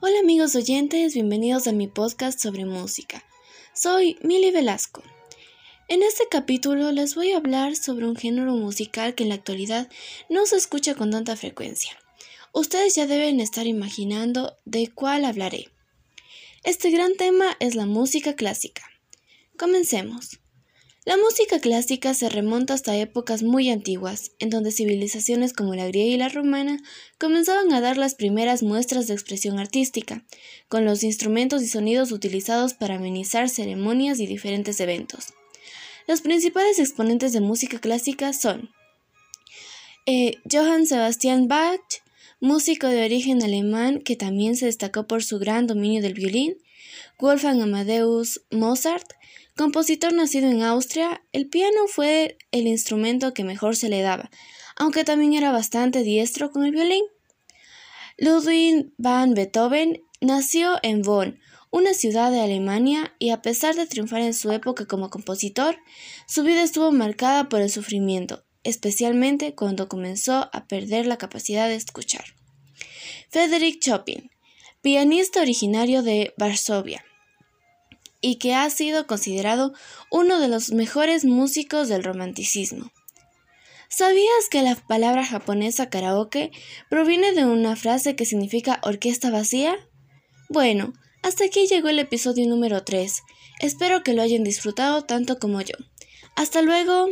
Hola amigos oyentes, bienvenidos a mi podcast sobre música. Soy Mili Velasco. En este capítulo les voy a hablar sobre un género musical que en la actualidad no se escucha con tanta frecuencia. Ustedes ya deben estar imaginando de cuál hablaré. Este gran tema es la música clásica. Comencemos. La música clásica se remonta hasta épocas muy antiguas, en donde civilizaciones como la griega y la romana comenzaban a dar las primeras muestras de expresión artística, con los instrumentos y sonidos utilizados para amenizar ceremonias y diferentes eventos. Los principales exponentes de música clásica son eh, Johann Sebastian Bach, músico de origen alemán que también se destacó por su gran dominio del violín, Wolfgang Amadeus Mozart, Compositor nacido en Austria, el piano fue el instrumento que mejor se le daba, aunque también era bastante diestro con el violín. Ludwig van Beethoven nació en Bonn, una ciudad de Alemania, y a pesar de triunfar en su época como compositor, su vida estuvo marcada por el sufrimiento, especialmente cuando comenzó a perder la capacidad de escuchar. Frederick Chopin, pianista originario de Varsovia, y que ha sido considerado uno de los mejores músicos del romanticismo. ¿Sabías que la palabra japonesa karaoke proviene de una frase que significa orquesta vacía? Bueno, hasta aquí llegó el episodio número 3. Espero que lo hayan disfrutado tanto como yo. Hasta luego.